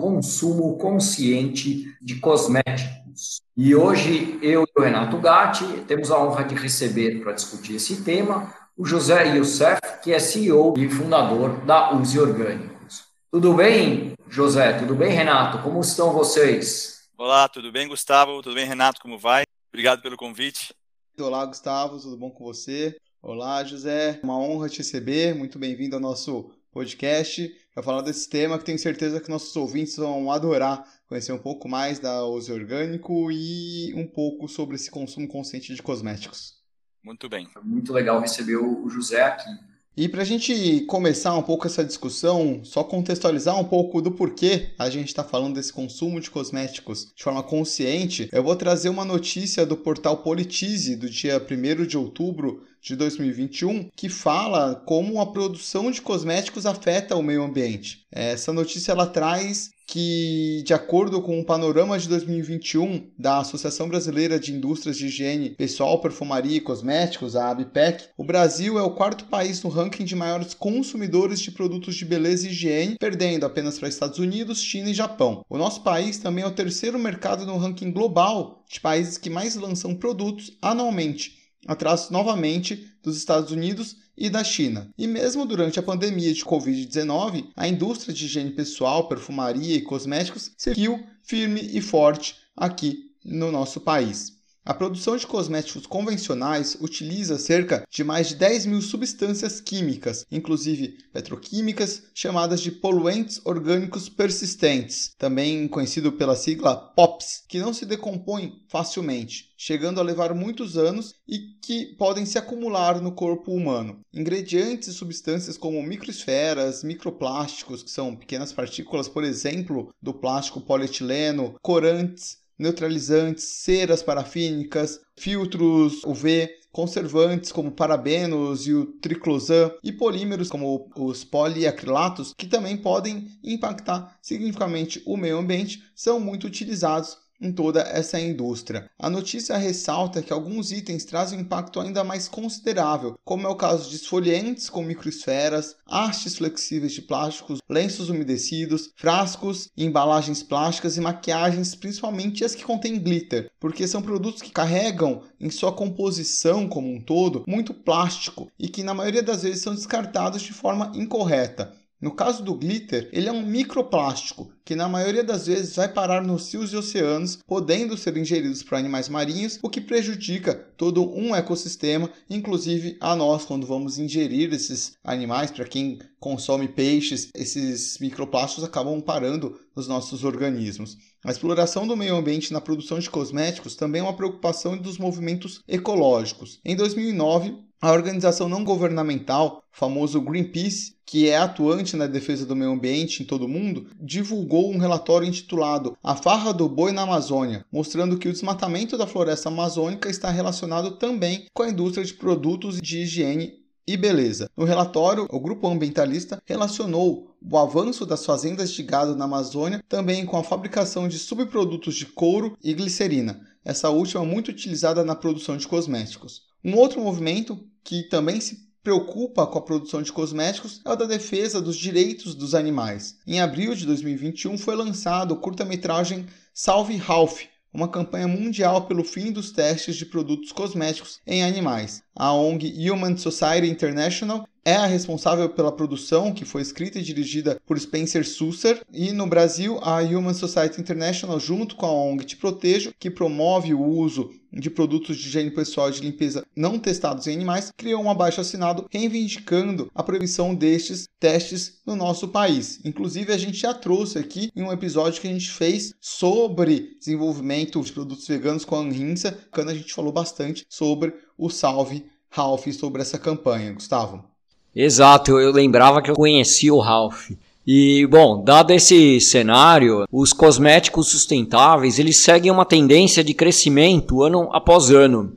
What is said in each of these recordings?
Consumo Consciente de Cosméticos. E hoje eu e o Renato Gatti temos a honra de receber para discutir esse tema o José Youssef, que é CEO e fundador da Use Orgânicos. Tudo bem, José? Tudo bem, Renato? Como estão vocês? Olá, tudo bem, Gustavo? Tudo bem, Renato? Como vai? Obrigado pelo convite. Olá, Gustavo, tudo bom com você? Olá, José. Uma honra te receber. Muito bem-vindo ao nosso podcast para falar desse tema que tenho certeza que nossos ouvintes vão adorar conhecer um pouco mais da Use Orgânico e um pouco sobre esse consumo consciente de cosméticos. Muito bem. Muito legal receber o José aqui. E para a gente começar um pouco essa discussão, só contextualizar um pouco do porquê a gente está falando desse consumo de cosméticos de forma consciente, eu vou trazer uma notícia do portal Politize do dia 1 de outubro de 2021 que fala como a produção de cosméticos afeta o meio ambiente. Essa notícia ela traz que, de acordo com o panorama de 2021 da Associação Brasileira de Indústrias de Higiene Pessoal, Perfumaria e Cosméticos, a ABPEC, o Brasil é o quarto país no ranking de maiores consumidores de produtos de beleza e higiene, perdendo apenas para Estados Unidos, China e Japão. O nosso país também é o terceiro mercado no ranking global de países que mais lançam produtos anualmente atrás novamente dos Estados Unidos e da China. E mesmo durante a pandemia de Covid-19, a indústria de higiene pessoal, perfumaria e cosméticos seguiu firme e forte aqui no nosso país. A produção de cosméticos convencionais utiliza cerca de mais de 10 mil substâncias químicas, inclusive petroquímicas, chamadas de poluentes orgânicos persistentes, também conhecido pela sigla POPs, que não se decompõem facilmente, chegando a levar muitos anos e que podem se acumular no corpo humano. Ingredientes e substâncias como microesferas, microplásticos, que são pequenas partículas, por exemplo, do plástico polietileno, corantes, neutralizantes, ceras parafínicas, filtros UV, conservantes como parabenos e o triclosan e polímeros como os poliacrilatos, que também podem impactar significativamente o meio ambiente, são muito utilizados em toda essa indústria. A notícia ressalta que alguns itens trazem um impacto ainda mais considerável, como é o caso de esfoliantes com microesferas, hastes flexíveis de plásticos, lenços umedecidos, frascos, embalagens plásticas e maquiagens, principalmente as que contêm glitter, porque são produtos que carregam em sua composição como um todo muito plástico e que na maioria das vezes são descartados de forma incorreta. No caso do glitter, ele é um microplástico que na maioria das vezes vai parar nos rios e oceanos, podendo ser ingeridos por animais marinhos, o que prejudica todo um ecossistema, inclusive a nós quando vamos ingerir esses animais, para quem consome peixes, esses microplásticos acabam parando nos nossos organismos. A exploração do meio ambiente na produção de cosméticos também é uma preocupação dos movimentos ecológicos. Em 2009, a organização não governamental, famoso Greenpeace, que é atuante na defesa do meio ambiente em todo o mundo, divulgou um relatório intitulado A Farra do Boi na Amazônia, mostrando que o desmatamento da floresta amazônica está relacionado também com a indústria de produtos de higiene e beleza. No relatório, o grupo ambientalista relacionou o avanço das fazendas de gado na Amazônia também com a fabricação de subprodutos de couro e glicerina, essa última muito utilizada na produção de cosméticos. Um outro movimento que também se preocupa com a produção de cosméticos é o da defesa dos direitos dos animais. Em abril de 2021 foi lançado o curta-metragem Salve Ralph, uma campanha mundial pelo fim dos testes de produtos cosméticos em animais. A ONG Human Society International é a responsável pela produção, que foi escrita e dirigida por Spencer Susser, e no Brasil a Human Society International, junto com a ONG Te Protejo, que promove o uso de produtos de higiene pessoal de limpeza não testados em animais, criou um abaixo assinado reivindicando a proibição destes testes no nosso país. Inclusive, a gente já trouxe aqui em um episódio que a gente fez sobre desenvolvimento de produtos veganos com a Anhinsa, quando a gente falou bastante sobre o Salve Ralph sobre essa campanha, Gustavo. Exato, eu lembrava que eu conhecia o Ralph. E, bom, dado esse cenário, os cosméticos sustentáveis, eles seguem uma tendência de crescimento ano após ano.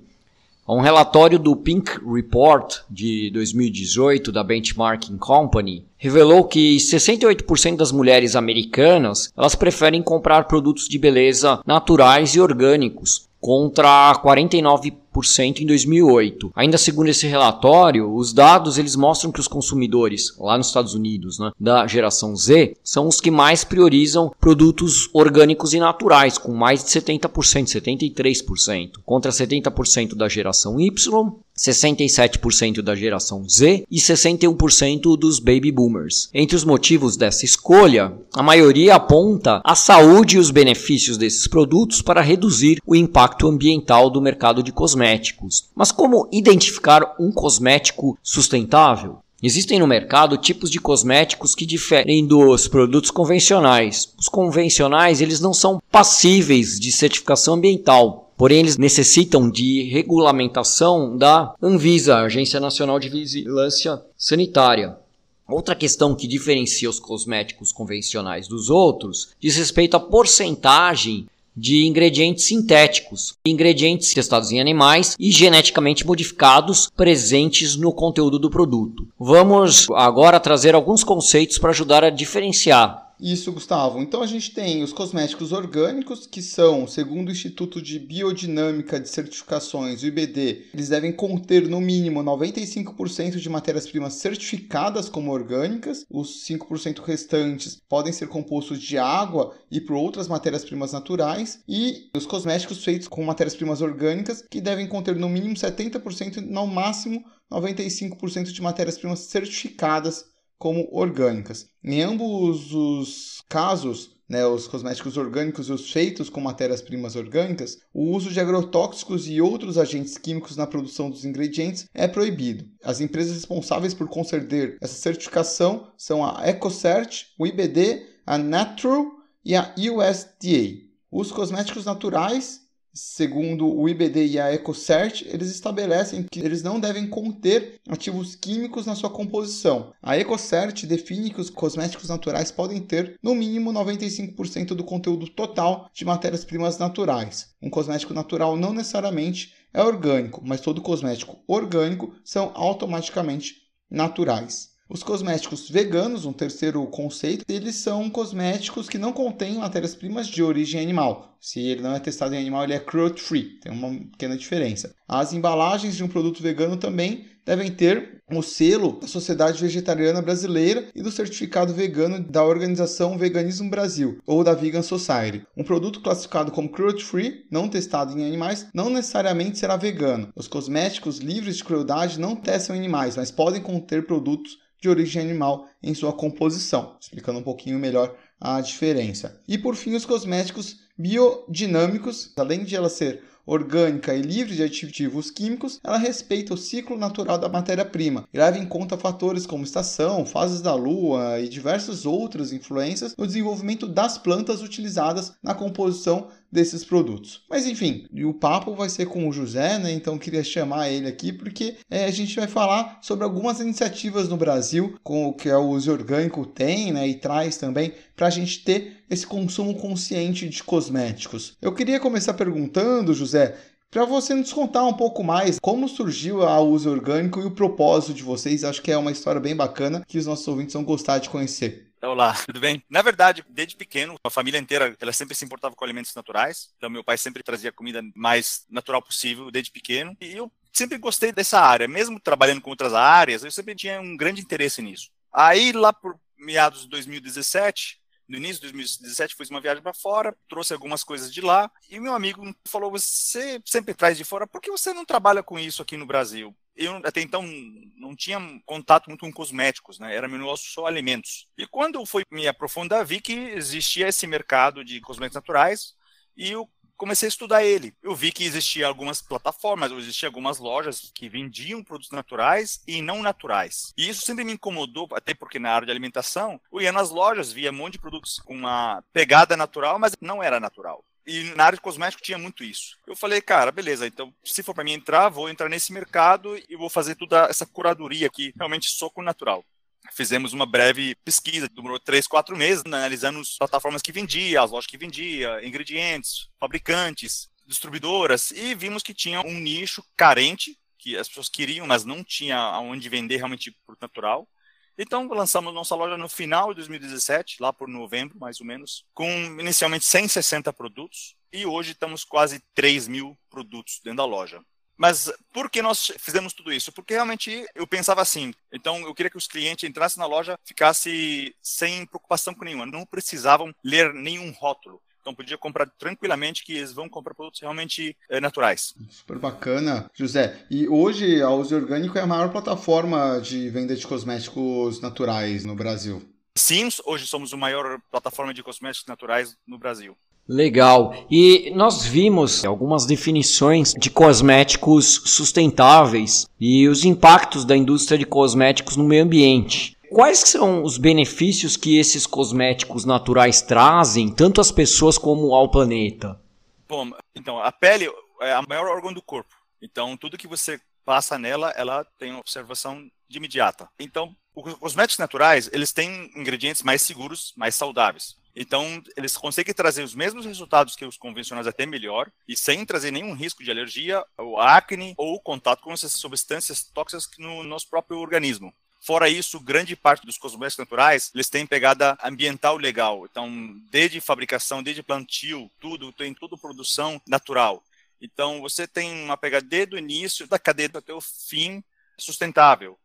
Um relatório do Pink Report de 2018 da Benchmarking Company revelou que 68% das mulheres americanas elas preferem comprar produtos de beleza naturais e orgânicos, contra 49% em 2008. Ainda segundo esse relatório, os dados eles mostram que os consumidores lá nos Estados Unidos, né, da geração Z, são os que mais priorizam produtos orgânicos e naturais, com mais de 70%, 73%, contra 70% da geração Y 67% da geração Z e 61% dos baby boomers. Entre os motivos dessa escolha, a maioria aponta a saúde e os benefícios desses produtos para reduzir o impacto ambiental do mercado de cosméticos. Mas como identificar um cosmético sustentável? Existem no mercado tipos de cosméticos que diferem dos produtos convencionais. Os convencionais, eles não são passíveis de certificação ambiental, Porém, eles necessitam de regulamentação da Anvisa, Agência Nacional de Vigilância Sanitária. Outra questão que diferencia os cosméticos convencionais dos outros diz respeito à porcentagem de ingredientes sintéticos, ingredientes testados em animais e geneticamente modificados presentes no conteúdo do produto. Vamos agora trazer alguns conceitos para ajudar a diferenciar isso, Gustavo. Então a gente tem os cosméticos orgânicos, que são, segundo o Instituto de Biodinâmica de Certificações, o IBD, eles devem conter no mínimo 95% de matérias-primas certificadas como orgânicas. Os 5% restantes podem ser compostos de água e por outras matérias-primas naturais. E os cosméticos feitos com matérias-primas orgânicas, que devem conter no mínimo 70% e no máximo 95% de matérias-primas certificadas como orgânicas. Em ambos os casos, né, os cosméticos orgânicos e os feitos com matérias-primas orgânicas, o uso de agrotóxicos e outros agentes químicos na produção dos ingredientes é proibido. As empresas responsáveis por conceder essa certificação são a EcoCert, o IBD, a Natural e a USDA. Os cosméticos naturais segundo o IBD e a EcoCert, eles estabelecem que eles não devem conter ativos químicos na sua composição. A EcoCert define que os cosméticos naturais podem ter no mínimo 95% do conteúdo total de matérias-primas naturais. Um cosmético natural não necessariamente é orgânico, mas todo cosmético orgânico são automaticamente naturais. Os cosméticos veganos, um terceiro conceito, eles são cosméticos que não contêm matérias-primas de origem animal. Se ele não é testado em animal, ele é cruelty-free. Tem uma pequena diferença. As embalagens de um produto vegano também devem ter o selo da Sociedade Vegetariana Brasileira e do certificado vegano da organização Veganismo Brasil ou da Vegan Society. Um produto classificado como cruelty free, não testado em animais, não necessariamente será vegano. Os cosméticos livres de crueldade não testam animais, mas podem conter produtos de origem animal em sua composição, explicando um pouquinho melhor a diferença. E por fim, os cosméticos biodinâmicos, além de ela ser orgânica e livre de aditivos químicos, ela respeita o ciclo natural da matéria-prima. E leva em conta fatores como estação, fases da lua e diversas outras influências no desenvolvimento das plantas utilizadas na composição desses produtos. Mas enfim, o papo vai ser com o José, né? Então queria chamar ele aqui porque é, a gente vai falar sobre algumas iniciativas no Brasil com o que o uso orgânico tem, né? E traz também para a gente ter esse consumo consciente de cosméticos. Eu queria começar perguntando, José, para você nos contar um pouco mais como surgiu a uso orgânico e o propósito de vocês. Acho que é uma história bem bacana que os nossos ouvintes vão gostar de conhecer. Olá, tudo bem? Na verdade, desde pequeno, a família inteira, ela sempre se importava com alimentos naturais. Então, meu pai sempre trazia comida mais natural possível desde pequeno. E eu sempre gostei dessa área, mesmo trabalhando com outras áreas, eu sempre tinha um grande interesse nisso. Aí, lá por meados de 2017, no início de 2017, fiz uma viagem para fora, trouxe algumas coisas de lá, e meu amigo falou: Você sempre traz de fora, por que você não trabalha com isso aqui no Brasil? Eu até então não tinha contato muito com cosméticos, né? Era meu negócio só alimentos. E quando eu fui me aprofundar, vi que existia esse mercado de cosméticos naturais e eu comecei a estudar ele. Eu vi que existia algumas plataformas, existiam algumas lojas que vendiam produtos naturais e não naturais. E isso sempre me incomodou, até porque na área de alimentação, eu ia nas lojas, via um monte de produtos com uma pegada natural, mas não era natural. E na área de cosmético tinha muito isso. Eu falei, cara, beleza, então se for para mim entrar, vou entrar nesse mercado e vou fazer toda essa curadoria aqui, realmente só com natural. fizemos uma breve pesquisa, demorou três, quatro meses, analisando as plataformas que vendia, as lojas que vendia, ingredientes, fabricantes, distribuidoras, e vimos que tinha um nicho carente, que as pessoas queriam, mas não tinha aonde vender realmente produto natural. Então, lançamos nossa loja no final de 2017, lá por novembro, mais ou menos, com inicialmente 160 produtos, e hoje estamos quase 3 mil produtos dentro da loja. Mas por que nós fizemos tudo isso? Porque realmente eu pensava assim. Então eu queria que os clientes entrassem na loja, ficassem sem preocupação com nenhuma, não precisavam ler nenhum rótulo. Então podia comprar tranquilamente que eles vão comprar produtos realmente é, naturais. Super bacana, José. E hoje a Use Orgânico é a maior plataforma de venda de cosméticos naturais no Brasil. Sim, hoje somos a maior plataforma de cosméticos naturais no Brasil. Legal. E nós vimos algumas definições de cosméticos sustentáveis e os impactos da indústria de cosméticos no meio ambiente. Quais são os benefícios que esses cosméticos naturais trazem, tanto às pessoas como ao planeta? Bom, então, a pele é a maior órgão do corpo. Então, tudo que você passa nela, ela tem observação de imediata. Então, os cosméticos naturais, eles têm ingredientes mais seguros, mais saudáveis. Então, eles conseguem trazer os mesmos resultados que os convencionais, até melhor, e sem trazer nenhum risco de alergia, ou acne, ou contato com essas substâncias tóxicas no nosso próprio organismo. Fora isso, grande parte dos cosméticos naturais, eles têm pegada ambiental legal. Então, desde fabricação, desde plantio, tudo, tem tudo produção natural. Então, você tem uma pegada desde o início da cadeia até o fim sustentável.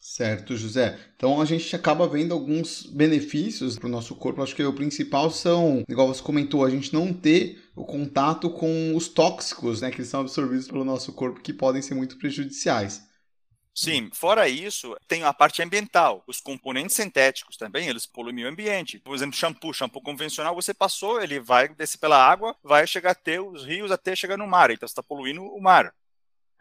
Certo, José. Então a gente acaba vendo alguns benefícios para o nosso corpo. Acho que o principal são, igual você comentou, a gente não ter o contato com os tóxicos, né, que são absorvidos pelo nosso corpo, que podem ser muito prejudiciais. Sim, fora isso, tem a parte ambiental. Os componentes sintéticos também, eles poluem o ambiente. Por exemplo, shampoo, shampoo convencional, você passou, ele vai descer pela água, vai chegar até os rios, até chegar no mar. Então, você está poluindo o mar.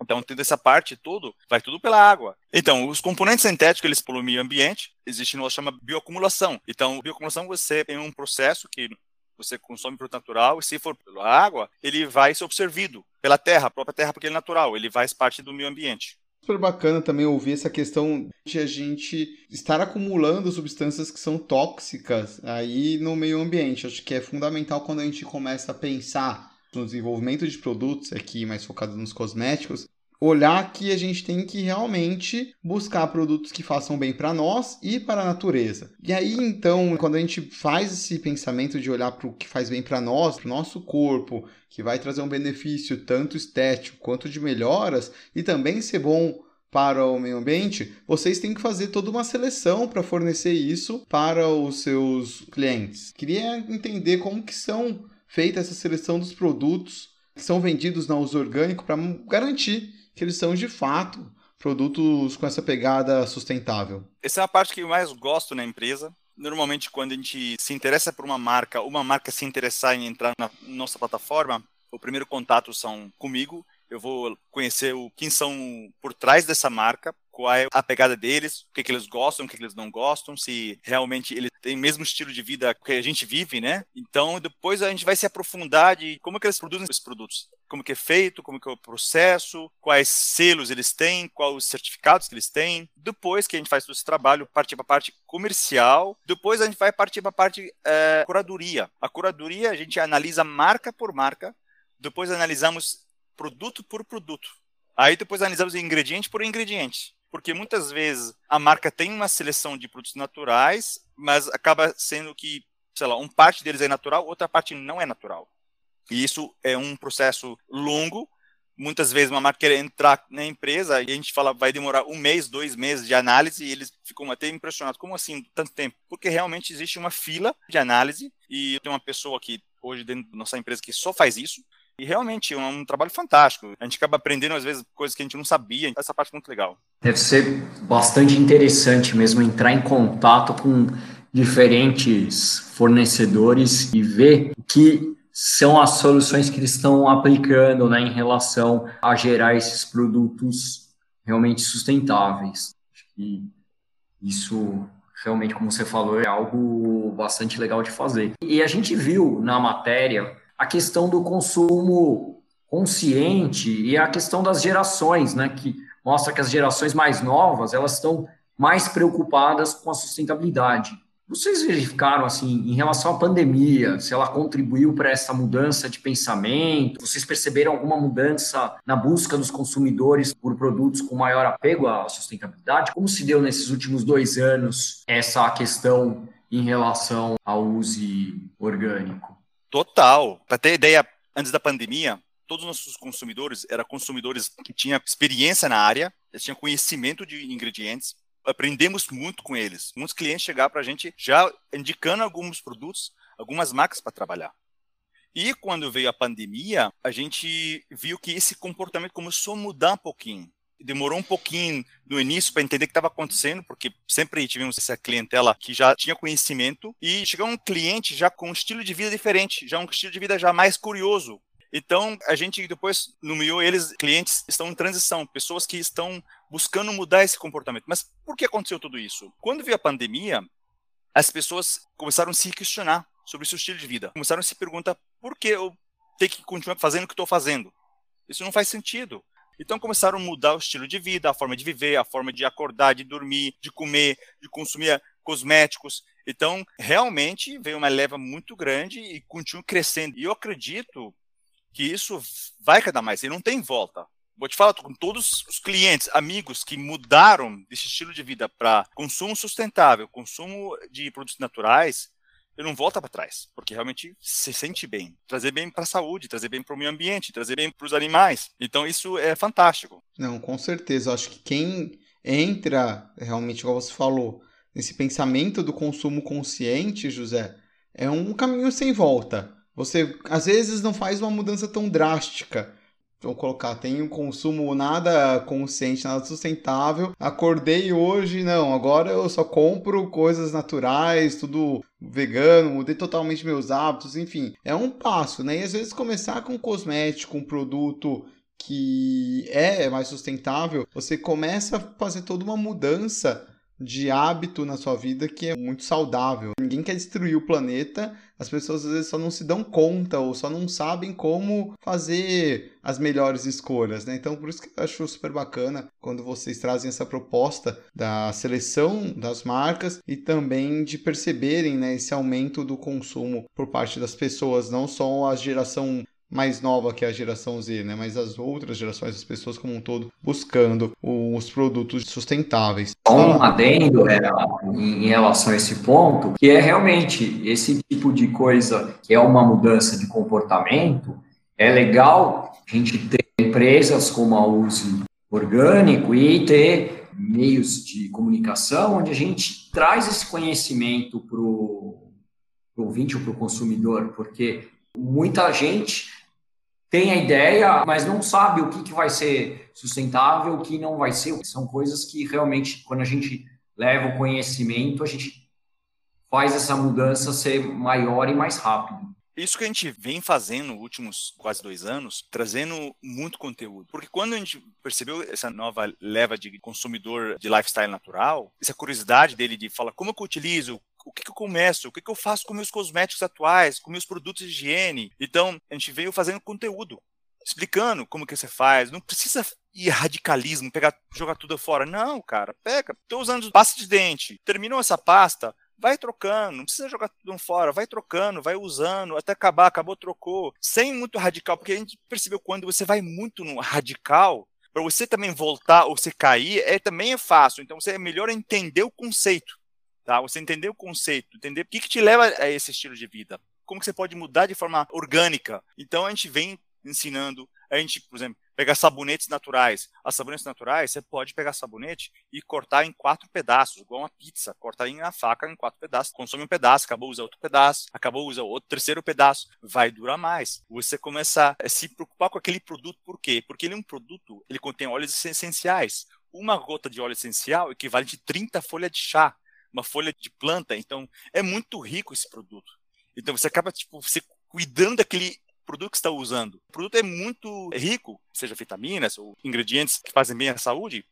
Então, tendo essa parte tudo, vai tudo pela água. Então, os componentes sintéticos, eles poluem o ambiente, existe uma chama bioacumulação. Então, bioacumulação, você tem um processo que você consome produto natural, e se for pela água, ele vai ser absorvido pela terra, a própria terra, porque ele é natural, ele faz parte do meio ambiente. Super bacana também ouvir essa questão de a gente estar acumulando substâncias que são tóxicas aí no meio ambiente. Acho que é fundamental quando a gente começa a pensar no desenvolvimento de produtos, aqui mais focado nos cosméticos, olhar que a gente tem que realmente buscar produtos que façam bem para nós e para a natureza. E aí, então, quando a gente faz esse pensamento de olhar para o que faz bem para nós, para o nosso corpo, que vai trazer um benefício tanto estético quanto de melhoras e também ser bom para o meio ambiente, vocês têm que fazer toda uma seleção para fornecer isso para os seus clientes. Queria entender como que são feita essa seleção dos produtos que são vendidos na uso orgânico para garantir que eles são de fato produtos com essa pegada sustentável. Essa é a parte que eu mais gosto na empresa. Normalmente, quando a gente se interessa por uma marca, uma marca se interessar em entrar na nossa plataforma, o primeiro contato são comigo. Eu vou conhecer o quem são por trás dessa marca, qual é a pegada deles, o que, que eles gostam, o que, que eles não gostam, se realmente eles têm o mesmo estilo de vida que a gente vive, né? Então, depois a gente vai se aprofundar de como que eles produzem esses produtos, como que é feito, como que é o processo, quais selos eles têm, quais os certificados que eles têm. Depois que a gente faz todo esse trabalho, partir para a parte comercial, depois a gente vai partir para a parte é, curadoria. A curadoria, a gente analisa marca por marca, depois analisamos produto por produto. Aí depois analisamos ingrediente por ingrediente porque muitas vezes a marca tem uma seleção de produtos naturais, mas acaba sendo que, sei lá, uma parte deles é natural, outra parte não é natural. E isso é um processo longo. Muitas vezes uma marca quer entrar na empresa e a gente fala vai demorar um mês, dois meses de análise e eles ficam até impressionados. Como assim tanto tempo? Porque realmente existe uma fila de análise e tem uma pessoa aqui hoje dentro da nossa empresa que só faz isso. E realmente é um trabalho fantástico. A gente acaba aprendendo, às vezes, coisas que a gente não sabia. Essa parte é muito legal. Deve ser bastante interessante mesmo entrar em contato com diferentes fornecedores e ver que são as soluções que eles estão aplicando né, em relação a gerar esses produtos realmente sustentáveis. Que isso realmente, como você falou, é algo bastante legal de fazer. E a gente viu na matéria a questão do consumo consciente e a questão das gerações, né, que mostra que as gerações mais novas elas estão mais preocupadas com a sustentabilidade. Vocês verificaram, assim, em relação à pandemia, se ela contribuiu para essa mudança de pensamento? Vocês perceberam alguma mudança na busca dos consumidores por produtos com maior apego à sustentabilidade? Como se deu nesses últimos dois anos essa questão em relação ao uso orgânico? Total. Para ter ideia, antes da pandemia, todos os nossos consumidores eram consumidores que tinham experiência na área, eles tinham conhecimento de ingredientes, aprendemos muito com eles. Muitos clientes chegaram para a gente já indicando alguns produtos, algumas marcas para trabalhar. E quando veio a pandemia, a gente viu que esse comportamento começou a mudar um pouquinho. Demorou um pouquinho no início para entender o que estava acontecendo, porque sempre tivemos essa clientela que já tinha conhecimento e chegou um cliente já com um estilo de vida diferente, já um estilo de vida já mais curioso, então, a gente depois nomeou eles, clientes estão em transição, pessoas que estão buscando mudar esse comportamento. Mas por que aconteceu tudo isso? Quando veio a pandemia, as pessoas começaram a se questionar sobre o seu estilo de vida. Começaram a se perguntar por que eu tenho que continuar fazendo o que estou fazendo. Isso não faz sentido. Então começaram a mudar o estilo de vida, a forma de viver, a forma de acordar, de dormir, de comer, de consumir cosméticos. Então, realmente veio uma leva muito grande e continua crescendo. E eu acredito que isso vai cada mais, e não tem volta. Vou te falar com todos os clientes, amigos que mudaram desse estilo de vida para consumo sustentável, consumo de produtos naturais, eu não volta para trás, porque realmente se sente bem, trazer bem para a saúde, trazer bem para o meio ambiente, trazer bem para os animais. Então isso é fantástico. Não, com certeza. Eu acho que quem entra realmente, como você falou, nesse pensamento do consumo consciente, José, é um caminho sem volta. Você às vezes não faz uma mudança tão drástica. Vou colocar, tem um consumo nada consciente, nada sustentável. Acordei hoje, não, agora eu só compro coisas naturais, tudo vegano, mudei totalmente meus hábitos, enfim. É um passo, né? E às vezes começar com um cosmético, um produto que é mais sustentável, você começa a fazer toda uma mudança de hábito na sua vida que é muito saudável. Ninguém quer destruir o planeta, as pessoas às vezes só não se dão conta ou só não sabem como fazer as melhores escolhas, né? Então, por isso que eu acho super bacana quando vocês trazem essa proposta da seleção das marcas e também de perceberem né, esse aumento do consumo por parte das pessoas, não só a geração mais nova que a geração Z, né? Mas as outras gerações, as pessoas como um todo, buscando os produtos sustentáveis. Um adendo é, em relação a esse ponto, que é realmente esse tipo de coisa que é uma mudança de comportamento, é legal a gente ter empresas como a Use Orgânico e ter meios de comunicação onde a gente traz esse conhecimento para o ouvinte ou para o consumidor, porque muita gente tem a ideia, mas não sabe o que, que vai ser sustentável, o que não vai ser. São coisas que realmente, quando a gente leva o conhecimento, a gente faz essa mudança ser maior e mais rápido. Isso que a gente vem fazendo nos últimos quase dois anos, trazendo muito conteúdo. Porque quando a gente percebeu essa nova leva de consumidor de lifestyle natural, essa curiosidade dele de falar como eu utilizo, o que, que eu começo, o que, que eu faço com meus cosméticos atuais, com meus produtos de higiene. Então, a gente veio fazendo conteúdo, explicando como que você faz. Não precisa ir radicalismo, pegar, jogar tudo fora. Não, cara, pega. Estou usando pasta de dente. Terminou essa pasta, vai trocando, não precisa jogar tudo fora, vai trocando, vai usando, até acabar, acabou, trocou, sem muito radical, porque a gente percebeu quando você vai muito no radical, para você também voltar ou você cair, é também é fácil. Então você é melhor entender o conceito. Tá? Você entender o conceito, entender o que, que te leva a esse estilo de vida, como que você pode mudar de forma orgânica. Então a gente vem ensinando, a gente, por exemplo, pegar sabonetes naturais. As sabonetes naturais, você pode pegar sabonete e cortar em quatro pedaços, igual uma pizza, cortar em a faca em quatro pedaços, consome um pedaço, acabou usa outro pedaço, acabou usa outro terceiro pedaço, vai durar mais. Você começa a se preocupar com aquele produto, por quê? Porque ele é um produto, ele contém óleos essenciais. Uma gota de óleo essencial equivale a 30 folhas de chá uma folha de planta. Então, é muito rico esse produto. Então, você acaba, tipo, você cuidando daquele produto que está usando. O produto é muito rico, seja vitaminas ou ingredientes que fazem bem à saúde.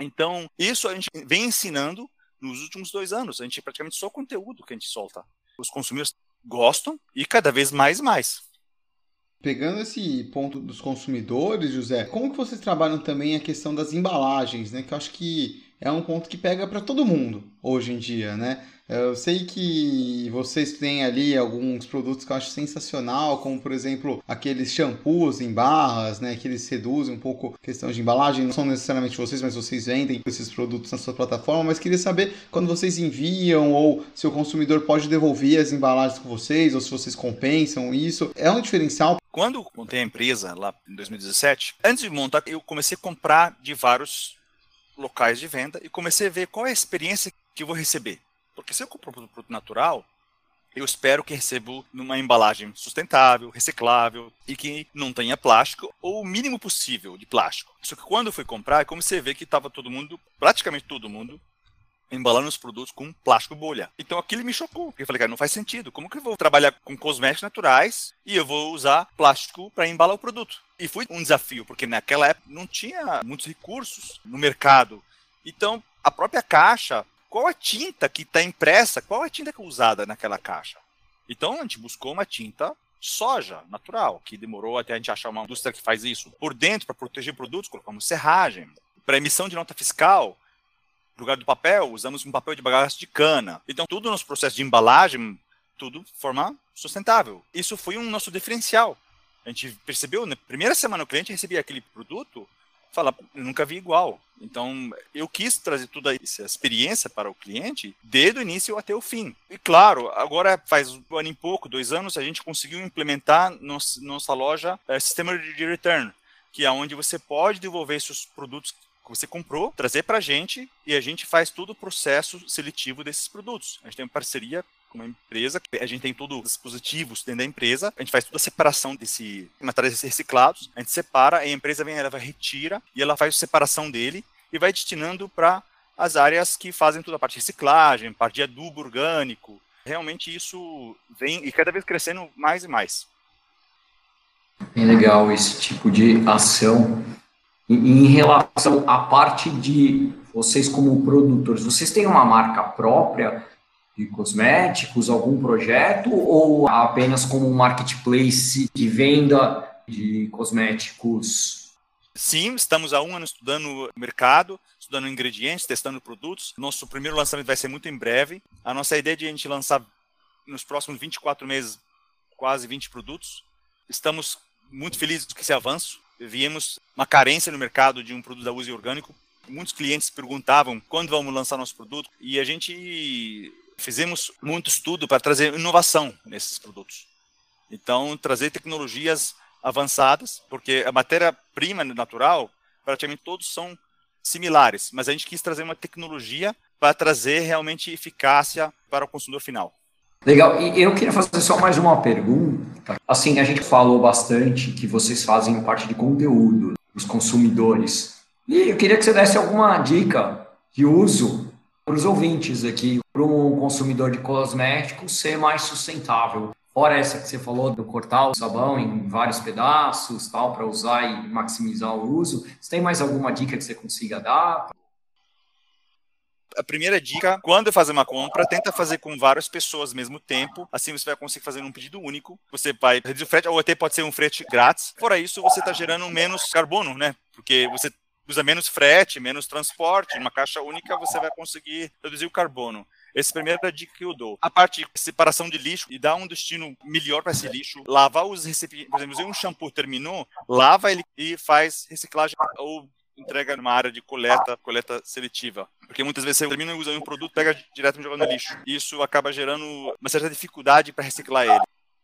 Então, isso a gente vem ensinando nos últimos dois anos. A gente praticamente só conteúdo que a gente solta. Os consumidores gostam e cada vez mais mais. Pegando esse ponto dos consumidores, José, como que vocês trabalham também a questão das embalagens, né? Que eu acho que é um ponto que pega para todo mundo hoje em dia, né? Eu sei que vocês têm ali alguns produtos que eu acho sensacional, como por exemplo aqueles shampoos em barras, né? Que eles reduzem um pouco a questão de embalagem. Não são necessariamente vocês, mas vocês vendem esses produtos na sua plataforma. Mas queria saber quando vocês enviam ou se o consumidor pode devolver as embalagens com vocês ou se vocês compensam isso. É um diferencial. Quando montei a empresa lá em 2017, antes de montar, eu comecei a comprar de vários locais de venda e comecei a ver qual é a experiência que vou receber. Porque se eu compro um produto natural, eu espero que recebo numa embalagem sustentável, reciclável e que não tenha plástico ou o mínimo possível de plástico. Só que quando eu fui comprar, como você vê que estava todo mundo, praticamente todo mundo, embalando os produtos com plástico bolha. Então aquilo me chocou. Eu falei, cara, não faz sentido. Como que eu vou trabalhar com cosméticos naturais e eu vou usar plástico para embalar o produto? E foi um desafio, porque naquela época não tinha muitos recursos no mercado. Então, a própria caixa qual a tinta que está impressa, qual a tinta que é usada naquela caixa. Então a gente buscou uma tinta soja natural, que demorou até a gente achar uma indústria que faz isso. Por dentro, para proteger produtos, colocamos serragem. Para emissão de nota fiscal, no lugar do papel, usamos um papel de bagaço de cana. Então, tudo nos processos de embalagem, tudo de forma sustentável. Isso foi um nosso diferencial. A gente percebeu, na primeira semana o cliente recebia aquele produto, fala, nunca vi igual. Então, eu quis trazer toda essa experiência para o cliente, desde o início até o fim. E claro, agora faz um ano e pouco, dois anos, a gente conseguiu implementar nos, nossa loja é, sistema de return, que é onde você pode devolver seus produtos que você comprou, trazer para a gente e a gente faz todo o processo seletivo desses produtos. A gente tem uma parceria com uma empresa, a gente tem todos os dispositivos dentro da empresa, a gente faz toda a separação desse materiais reciclados, a gente separa, a empresa vem, ela vai retira e ela faz a separação dele e vai destinando para as áreas que fazem toda a parte de reciclagem, parte de adubo orgânico. Realmente isso vem e cada vez crescendo mais e mais. Bem legal esse tipo de ação. Em relação à parte de vocês como produtores, vocês têm uma marca própria de cosméticos, algum projeto ou apenas como um marketplace de venda de cosméticos Sim, estamos há um ano estudando o mercado, estudando ingredientes, testando produtos. Nosso primeiro lançamento vai ser muito em breve. A nossa ideia é de a gente lançar nos próximos 24 meses quase 20 produtos. Estamos muito felizes com esse avanço. Viemos uma carência no mercado de um produto da uso orgânico. Muitos clientes perguntavam quando vamos lançar nosso produto e a gente fizemos muito estudo para trazer inovação nesses produtos. Então, trazer tecnologias avançadas, porque a matéria-prima natural, praticamente todos são similares, mas a gente quis trazer uma tecnologia para trazer realmente eficácia para o consumidor final. Legal, e eu queria fazer só mais uma pergunta. Assim, a gente falou bastante que vocês fazem parte de conteúdo dos consumidores. E eu queria que você desse alguma dica de uso para os ouvintes aqui, para um consumidor de cosméticos ser mais sustentável. Fora essa que você falou do cortar o sabão em vários pedaços, tal, para usar e maximizar o uso, você tem mais alguma dica que você consiga dar? A primeira dica, quando fazer uma compra, tenta fazer com várias pessoas ao mesmo tempo. Assim você vai conseguir fazer um pedido único. Você vai reduzir o frete, ou até pode ser um frete grátis. Fora isso, você está gerando menos carbono, né? Porque você usa menos frete, menos transporte. Uma caixa única você vai conseguir reduzir o carbono. Essa é a primeira dica que eu dou. A parte de separação de lixo e dar um destino melhor para esse lixo. Lavar os recipientes. Por exemplo, um shampoo terminou, lava ele e faz reciclagem ou entrega numa área de coleta, coleta seletiva. Porque muitas vezes você termina usando um produto, pega direto e joga no lixo. Isso acaba gerando uma certa dificuldade para reciclar ele.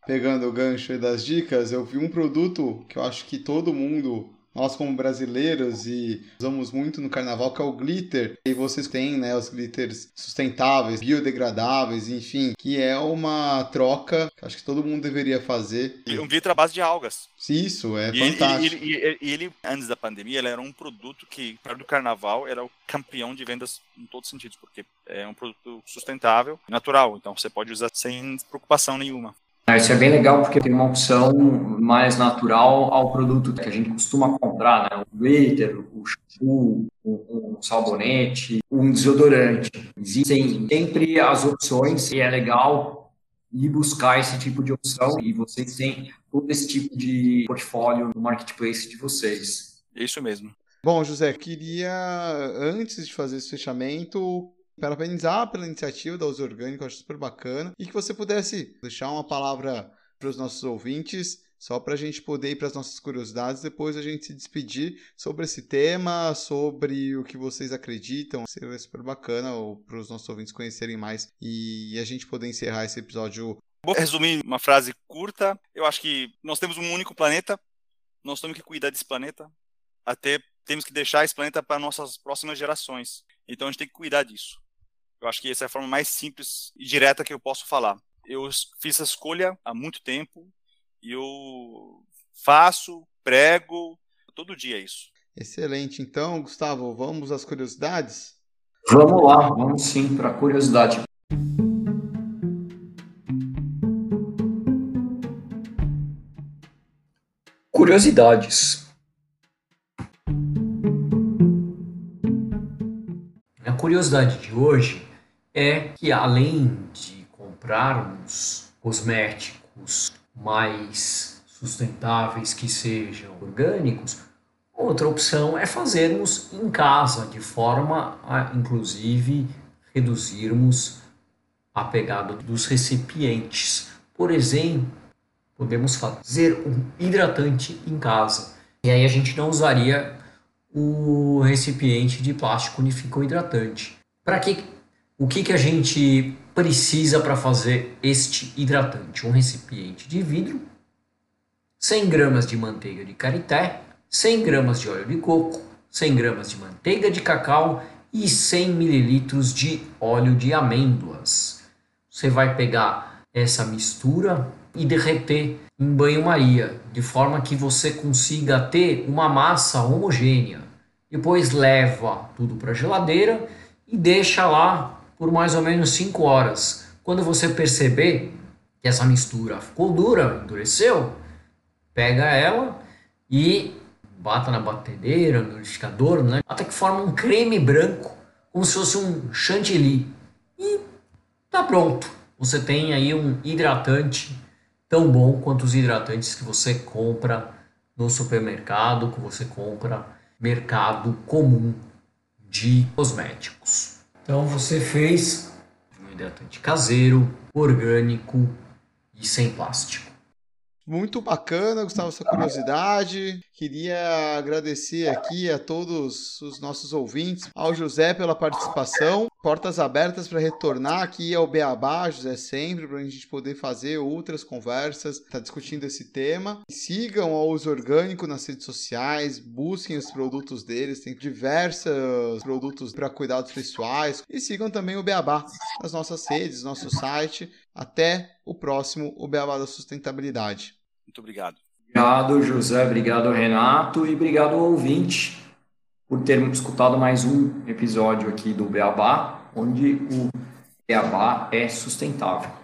Pegando o gancho das dicas, eu vi um produto que eu acho que todo mundo nós como brasileiros e usamos muito no carnaval, que é o glitter. E vocês têm, né, os glitters sustentáveis, biodegradáveis, enfim, que é uma troca que acho que todo mundo deveria fazer. Um glitter à base de algas. Isso, é e fantástico. E ele, ele, ele, antes da pandemia, ele era um produto que, para o carnaval, era o campeão de vendas em todos os sentidos, porque é um produto sustentável, natural, então você pode usar sem preocupação nenhuma. Ah, isso é bem legal porque tem uma opção mais natural ao produto que a gente costuma comprar, né? O glitter, o shampoo, um sabonete, um desodorante. Existem sempre as opções e é legal ir buscar esse tipo de opção e vocês têm todo esse tipo de portfólio no marketplace de vocês. Isso mesmo. Bom, José, queria, antes de fazer esse fechamento, parabenizar pela iniciativa da Uso Orgânico, acho super bacana, e que você pudesse deixar uma palavra para os nossos ouvintes, só para a gente poder ir para as nossas curiosidades, depois a gente se despedir sobre esse tema, sobre o que vocês acreditam. Seria super bacana para os nossos ouvintes conhecerem mais e a gente poder encerrar esse episódio. Vou resumir uma frase curta. Eu acho que nós temos um único planeta, nós temos que cuidar desse planeta, até temos que deixar esse planeta para nossas próximas gerações. Então a gente tem que cuidar disso. Eu acho que essa é a forma mais simples e direta que eu posso falar. Eu fiz essa escolha há muito tempo e eu faço, prego todo dia isso. Excelente. Então, Gustavo, vamos às curiosidades? Vamos lá, vamos sim para a curiosidade. Curiosidades. A curiosidade de hoje é que além de comprarmos cosméticos mais sustentáveis que sejam orgânicos, outra opção é fazermos em casa, de forma a inclusive reduzirmos a pegada dos recipientes. Por exemplo, podemos fazer um hidratante em casa. E aí a gente não usaria o recipiente de plástico hidratante. Para que o que, que a gente precisa para fazer este hidratante? Um recipiente de vidro, 100 gramas de manteiga de karité, 100 gramas de óleo de coco, 100 gramas de manteiga de cacau e 100 mililitros de óleo de amêndoas. Você vai pegar essa mistura e derreter em banho-maria, de forma que você consiga ter uma massa homogênea. Depois leva tudo para a geladeira e deixa lá por mais ou menos 5 horas. Quando você perceber que essa mistura ficou dura, endureceu, pega ela e bata na batedeira, no liquidificador, né? até que forma um creme branco, como se fosse um chantilly. E tá pronto. Você tem aí um hidratante tão bom quanto os hidratantes que você compra no supermercado, que você compra mercado comum de cosméticos. Então você fez um hidratante caseiro, orgânico e sem plástico. Muito bacana, Gustavo, essa curiosidade. Queria agradecer aqui a todos os nossos ouvintes, ao José pela participação. Portas abertas para retornar aqui ao Beabá, José, sempre, para a gente poder fazer outras conversas, tá discutindo esse tema. Sigam o Uso Orgânico nas redes sociais, busquem os produtos deles, tem diversos produtos para cuidados pessoais. E sigam também o Beabá nas nossas redes, nosso site. Até o próximo, o Beabá da Sustentabilidade. Muito obrigado. Obrigado, José. Obrigado, Renato. E obrigado ao ouvinte por ter escutado mais um episódio aqui do Beabá, onde o Beabá é sustentável.